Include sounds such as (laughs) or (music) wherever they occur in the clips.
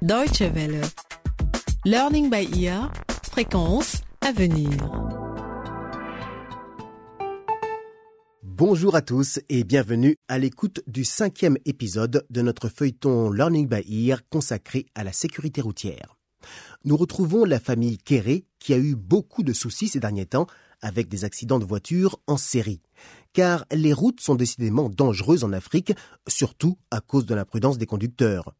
Deutsche Welle. Learning by ear. Fréquence à venir. Bonjour à tous et bienvenue à l'écoute du cinquième épisode de notre feuilleton Learning by Ear consacré à la sécurité routière. Nous retrouvons la famille Kéré qui a eu beaucoup de soucis ces derniers temps avec des accidents de voiture en série. Car les routes sont décidément dangereuses en Afrique, surtout à cause de l'imprudence des conducteurs.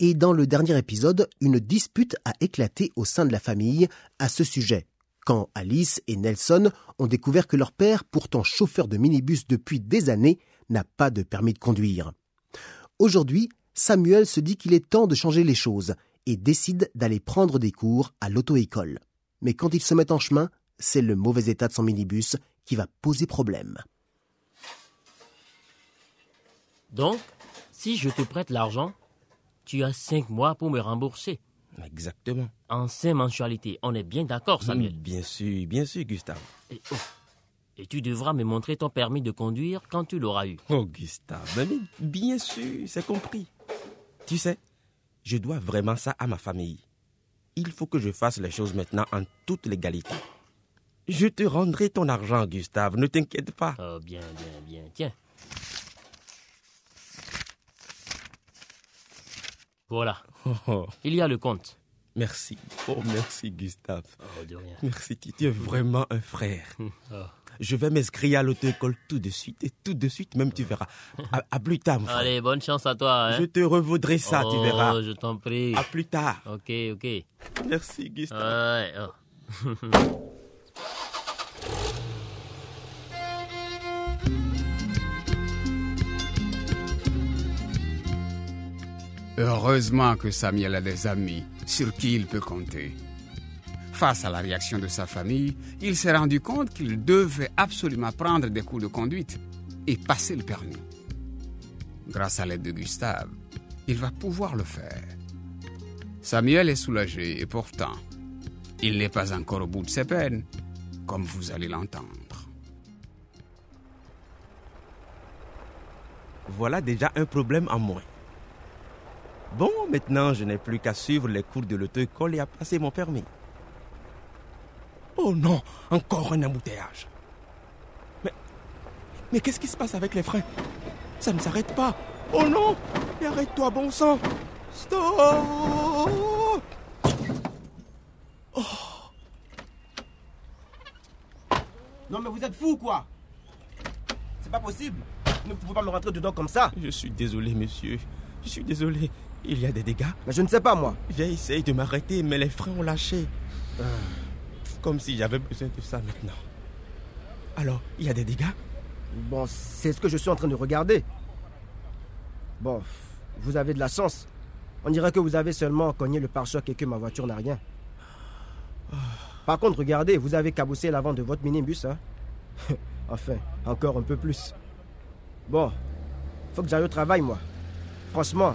Et dans le dernier épisode, une dispute a éclaté au sein de la famille à ce sujet, quand Alice et Nelson ont découvert que leur père, pourtant chauffeur de minibus depuis des années, n'a pas de permis de conduire. Aujourd'hui, Samuel se dit qu'il est temps de changer les choses et décide d'aller prendre des cours à l'auto-école. Mais quand il se met en chemin, c'est le mauvais état de son minibus qui va poser problème. Donc, si je te prête l'argent, tu as cinq mois pour me rembourser. Exactement. En cinq mensualités. On est bien d'accord, Samuel. Bien sûr, bien sûr, Gustave. Et, oh, et tu devras me montrer ton permis de conduire quand tu l'auras eu. Oh, Gustave, mais bien sûr, c'est compris. Tu sais, je dois vraiment ça à ma famille. Il faut que je fasse les choses maintenant en toute légalité. Je te rendrai ton argent, Gustave, ne t'inquiète pas. Oh, bien, bien, bien. Tiens. Voilà. Oh, Il y a le compte. merci. Oh, merci, Gustave. Oh, de rien. Merci, tu es vraiment un frère. Oh. Je vais m'inscrire à l'auto-école tout de suite et tout de suite, même tu verras. À, à plus tard, mon frère. Allez, bonne chance à toi. Hein? Je te revaudrai ça, tu Oh, verras. je t'en prie. À plus tard. Ok, ok. Merci, Gustave. Ouais, (laughs) Heureusement que Samuel a des amis sur qui il peut compter. Face à la réaction de sa famille, il s'est rendu compte qu'il devait absolument prendre des cours de conduite et passer le permis. Grâce à l'aide de Gustave, il va pouvoir le faire. Samuel est soulagé et pourtant, il n'est pas encore au bout de ses peines, comme vous allez l'entendre. Voilà déjà un problème en moins. Bon, maintenant, je n'ai plus qu'à suivre les cours de l'auto-école et à passer mon permis. Oh non, encore un embouteillage. Mais, mais qu'est-ce qui se passe avec les freins? Ça ne s'arrête pas. Oh non Mais Arrête-toi, bon sang Stop Non mais vous êtes fou quoi C'est pas possible Vous ne pouvez pas me rentrer dedans comme ça Je suis désolé, monsieur. Je suis désolé. Il y a des dégâts. Mais je ne sais pas moi J'ai essayé de m'arrêter, mais les freins ont lâché. Comme si j'avais besoin de ça maintenant. Alors, il y a des dégâts? Bon, c'est ce que je suis en train de regarder. Bon, vous avez de la chance. On dirait que vous avez seulement cogné le pare-choc et que ma voiture n'a rien. Par contre, regardez, vous avez cabossé l'avant de votre minibus, hein (laughs) Enfin, encore un peu plus. Bon, faut que j'aille au travail, moi. Franchement,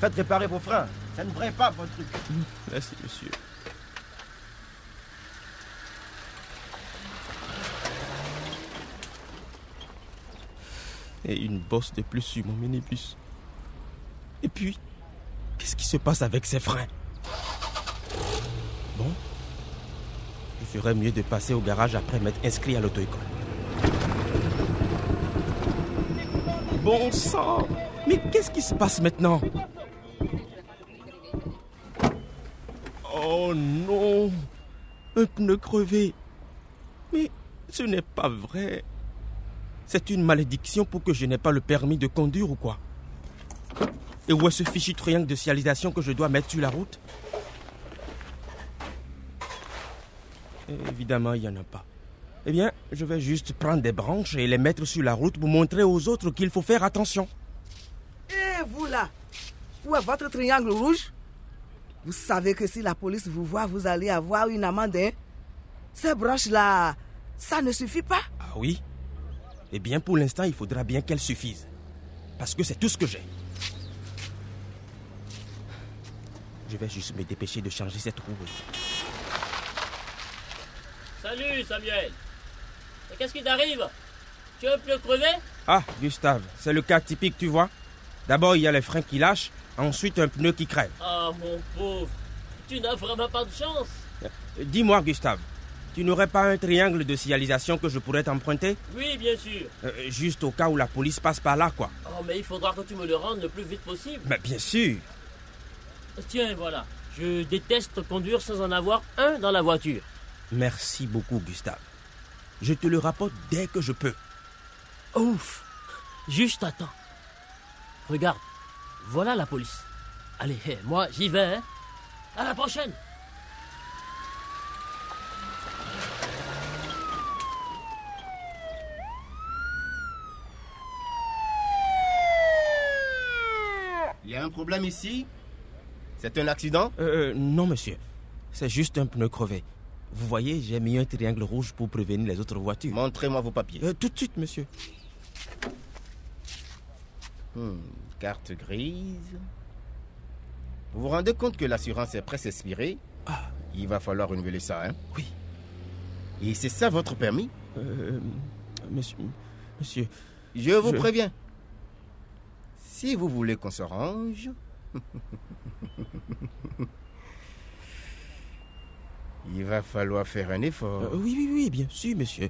faites réparer vos freins. Ça ne devrait pas, votre truc. Merci, monsieur. Et une bosse de plus sur mon minibus. Et puis, qu'est-ce qui se passe avec ces freins? Bon, je ferais mieux de passer au garage après m'être inscrit à l'auto-école. Bon sang Mais qu'est-ce qui se passe maintenant? Oh non Un pneu crevé Mais ce n'est pas vrai. C'est une malédiction pour que je n'ai pas le permis de conduire ou quoi Et où est ce fichu triangle de signalisation que je dois mettre sur la route? Évidemment, il n'y en a pas. Eh bien, je vais juste prendre des branches et les mettre sur la route pour montrer aux autres qu'il faut faire attention. Et vous là, où est votre triangle rouge? Vous savez que si la police vous voit, vous allez avoir une amende. Hein? Ces branches-là, ça ne suffit pas. Ah oui? Eh bien, pour l'instant, il faudra bien qu'elles suffisent. Parce que c'est tout ce que j'ai. Je vais juste me dépêcher de changer cette roue. Salut, Samuel. Mais qu'est-ce qui t'arrive? Tu es un peu crevé Ah, Gustave, c'est le cas typique, tu vois. D'abord, il y a les freins qui lâchent, ensuite un pneu qui crève. Ah, mon pauvre, tu n'as vraiment pas de chance. Dis-moi, Gustave, tu n'aurais pas un triangle de signalisation que je pourrais t'emprunter? Oui, bien sûr. Euh, Juste au cas où la police passe par là, quoi. Oh, mais il faudra que tu me le rendes le plus vite possible. Mais bien sûr. Tiens, voilà. Je déteste conduire sans en avoir un dans la voiture. Merci beaucoup, Gustave. Je te le rapporte dès que je peux. Ouf Juste attends. Regarde, voilà la police. Allez, hé, moi j'y vais. Hein. À la prochaine Il y a un problème ici? C'est un accident? Euh, non, monsieur. C'est juste un pneu crevé. Vous voyez, j'ai mis un triangle rouge pour prévenir les autres voitures. Montrez-moi vos papiers. Euh, tout de suite, monsieur. Hmm, carte grise. Vous vous rendez compte que l'assurance est presque expirée? Ah. Il va falloir renouveler ça, hein? Oui. Et c'est ça votre permis? Euh, monsieur, monsieur, Je vous Je- préviens. Si vous voulez qu'on se range... (laughs) Il va falloir faire un effort. Euh, oui, oui, oui, bien sûr, monsieur.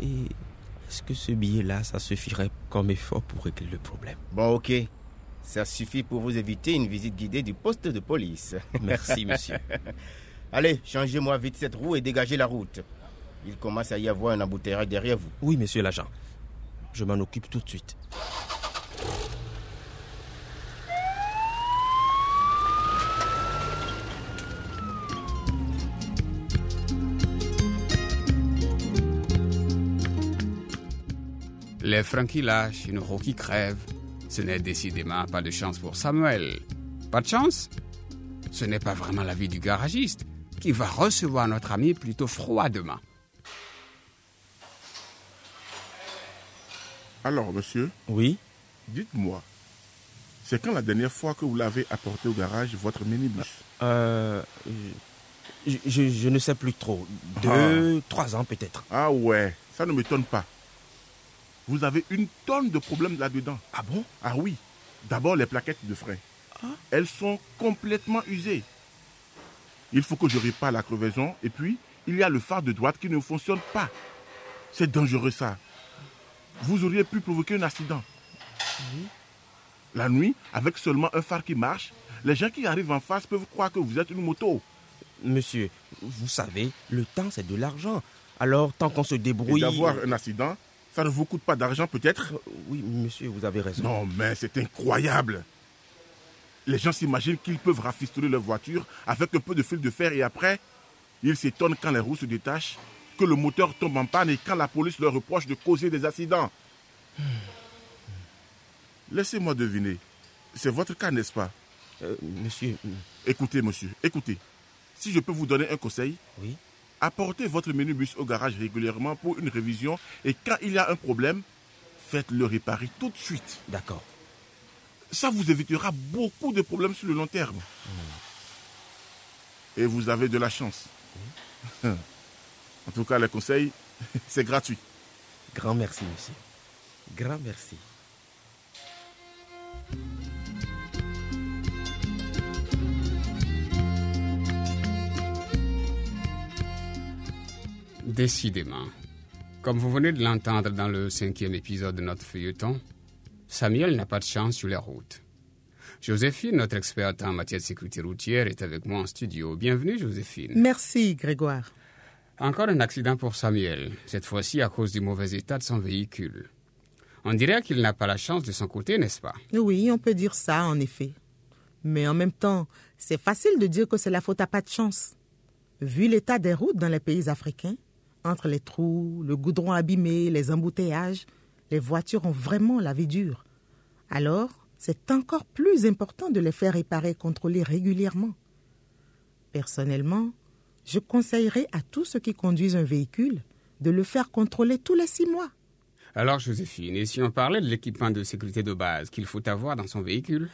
Et est-ce que ce billet-là, ça suffirait comme effort pour régler le problème? Bon, ok. Ça suffit pour vous éviter une visite guidée du poste de police. Merci, monsieur. (laughs) Allez, changez-moi vite cette roue et dégagez la route. Il commence à y avoir un embouteillage derrière vous. Oui, monsieur l'agent. Je m'en occupe tout de suite. Les freins qui lâchent, une roue qui crève. Ce n'est décidément pas de chance pour Samuel. Pas de chance Ce n'est pas vraiment la vie du garagiste qui va recevoir notre ami plutôt froidement. Alors, monsieur, Oui? Dites-moi, c'est quand la dernière fois que vous l'avez apporté au garage, votre minibus? Euh. Je, je- je ne sais plus trop. Deux, trois ans peut-être. Ah ouais, ça ne m'étonne pas. Vous avez une tonne de problèmes là-dedans. Ah bon? Ah oui, d'abord les plaquettes de frein. Elles sont complètement usées. Il faut que je répare la crevaison et puis il y a le phare de droite qui ne fonctionne pas. C'est dangereux ça. Vous auriez pu provoquer un accident. La nuit, avec seulement un phare qui marche, les gens qui arrivent en face peuvent croire que vous êtes une moto. Monsieur, vous savez, le temps c'est de l'argent. Alors, tant qu'on se Et débrouille. d'avoir un accident, ça ne vous coûte pas d'argent peut-être? Euh, Oui, monsieur, vous avez raison. Non, mais c'est incroyable. Les gens s'imaginent qu'ils peuvent rafistoler leur voiture avec un peu de fil de fer et après, ils s'étonnent quand les roues se détachent, que le moteur tombe en panne et quand la police leur reproche de causer des accidents. Laissez-moi deviner. C'est votre cas, n'est-ce pas? Euh, monsieur, Écoutez, monsieur, écoutez. Si je peux vous donner un conseil, oui. Apportez votre minibus au garage régulièrement pour une révision et quand il y a un problème, faites-le réparer tout de suite. D'accord. Ça vous évitera beaucoup de problèmes sur le long terme. Et vous avez de la chance. (laughs) En tout cas, les conseils, (laughs) c'est gratuit. Grand merci, monsieur. Grand merci. Décidément. Comme vous venez de l'entendre dans le cinquième épisode de notre feuilleton, Samuel n'a pas de chance sur les routes. Joséphine, notre experte en matière de sécurité routière, est avec moi en studio. Bienvenue, Joséphine. Merci, Grégoire. Encore un accident pour Samuel, cette fois-ci à cause du mauvais état de son véhicule. On dirait qu'il n'a pas la chance de son côté, n'est-ce pas? Oui, on peut dire ça, en effet. Mais en même temps, c'est facile de dire que c'est la faute à pas de chance. Vu l'état des routes dans les pays africains, entre les trous, le goudron abîmé, les embouteillages, les voitures ont vraiment la vie dure. Alors, c'est encore plus important de les faire réparer et contrôler régulièrement. Personnellement, je conseillerais à tous ceux qui conduisent un véhicule de le faire contrôler tous les six mois. Alors, Joséphine, et si on parlait de l'équipement de sécurité de base qu'il faut avoir dans son véhicule?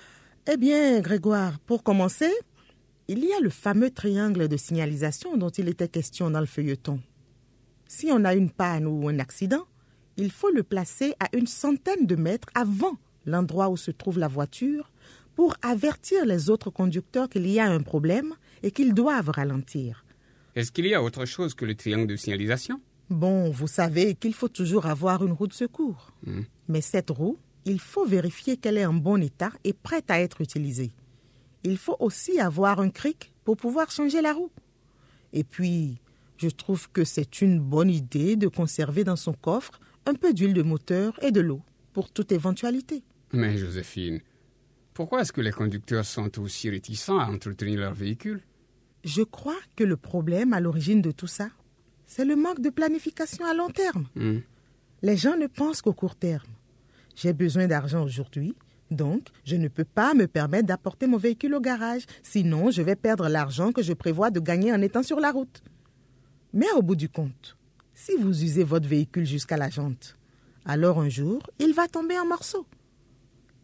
Eh bien, Grégoire, pour commencer, il y a le fameux triangle de signalisation dont il était question dans le feuilleton. Si on a une panne ou un accident, il faut le placer à une centaine de mètres avant l'endroit où se trouve la voiture, pour avertir les autres conducteurs qu'il y a un problème et qu'ils doivent ralentir. Est-ce qu'il y a autre chose que le triangle de signalisation? Bon, vous savez qu'il faut toujours avoir une roue de secours. Hmm. Mais cette roue, il faut vérifier qu'elle est en bon état et prête à être utilisée. Il faut aussi avoir un cric pour pouvoir changer la roue. Et puis, je trouve que c'est une bonne idée de conserver dans son coffre un peu d'huile de moteur et de l'eau pour toute éventualité. Mais Joséphine, pourquoi est-ce que les conducteurs sont aussi réticents à entretenir leur véhicule? Je crois que le problème à l'origine de tout ça, c'est le manque de planification à long terme. Hmm. Les gens ne pensent qu'au court terme. J'ai besoin d'argent aujourd'hui, donc je ne peux pas me permettre d'apporter mon véhicule au garage, sinon je vais perdre l'argent que je prévois de gagner en étant sur la route. Mais au bout du compte, si vous usez votre véhicule jusqu'à la jante, alors un jour, il va tomber en morceaux.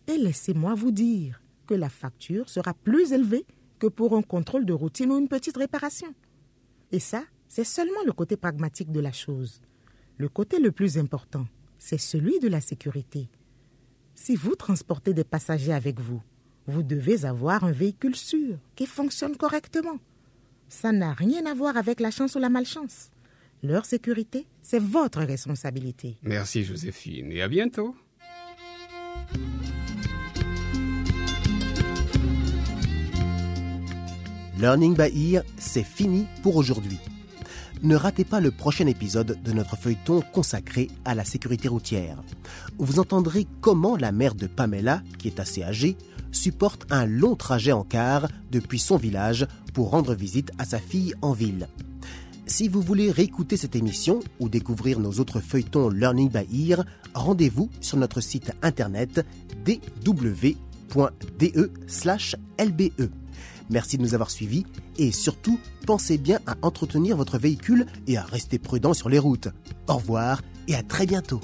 Et laissez-moi vous dire que la facture sera plus élevée que pour un contrôle de routine ou une petite réparation. Et ça, c'est seulement le côté pragmatique de la chose. Le côté le plus important, c'est celui de la sécurité. Si vous transportez des passagers avec vous, vous devez avoir un véhicule sûr qui fonctionne correctement. Ça n'a rien à voir avec la chance ou la malchance. Leur sécurité, c'est votre responsabilité. Merci Joséphine et à bientôt. Learning by Ear, c'est fini pour aujourd'hui. Ne ratez pas le prochain épisode de notre feuilleton consacré à la sécurité routière. Vous entendrez comment la mère de Pamela, qui est assez âgée, supporte un long trajet en car depuis son village pour rendre visite à sa fille en ville. Si vous voulez réécouter cette émission ou découvrir nos autres feuilletons Learning by Ear, rendez-vous sur notre site internet dw.de/lbe. Merci de nous avoir suivis et surtout, pensez bien à entretenir votre véhicule et à rester prudent sur les routes. Au revoir et à très bientôt.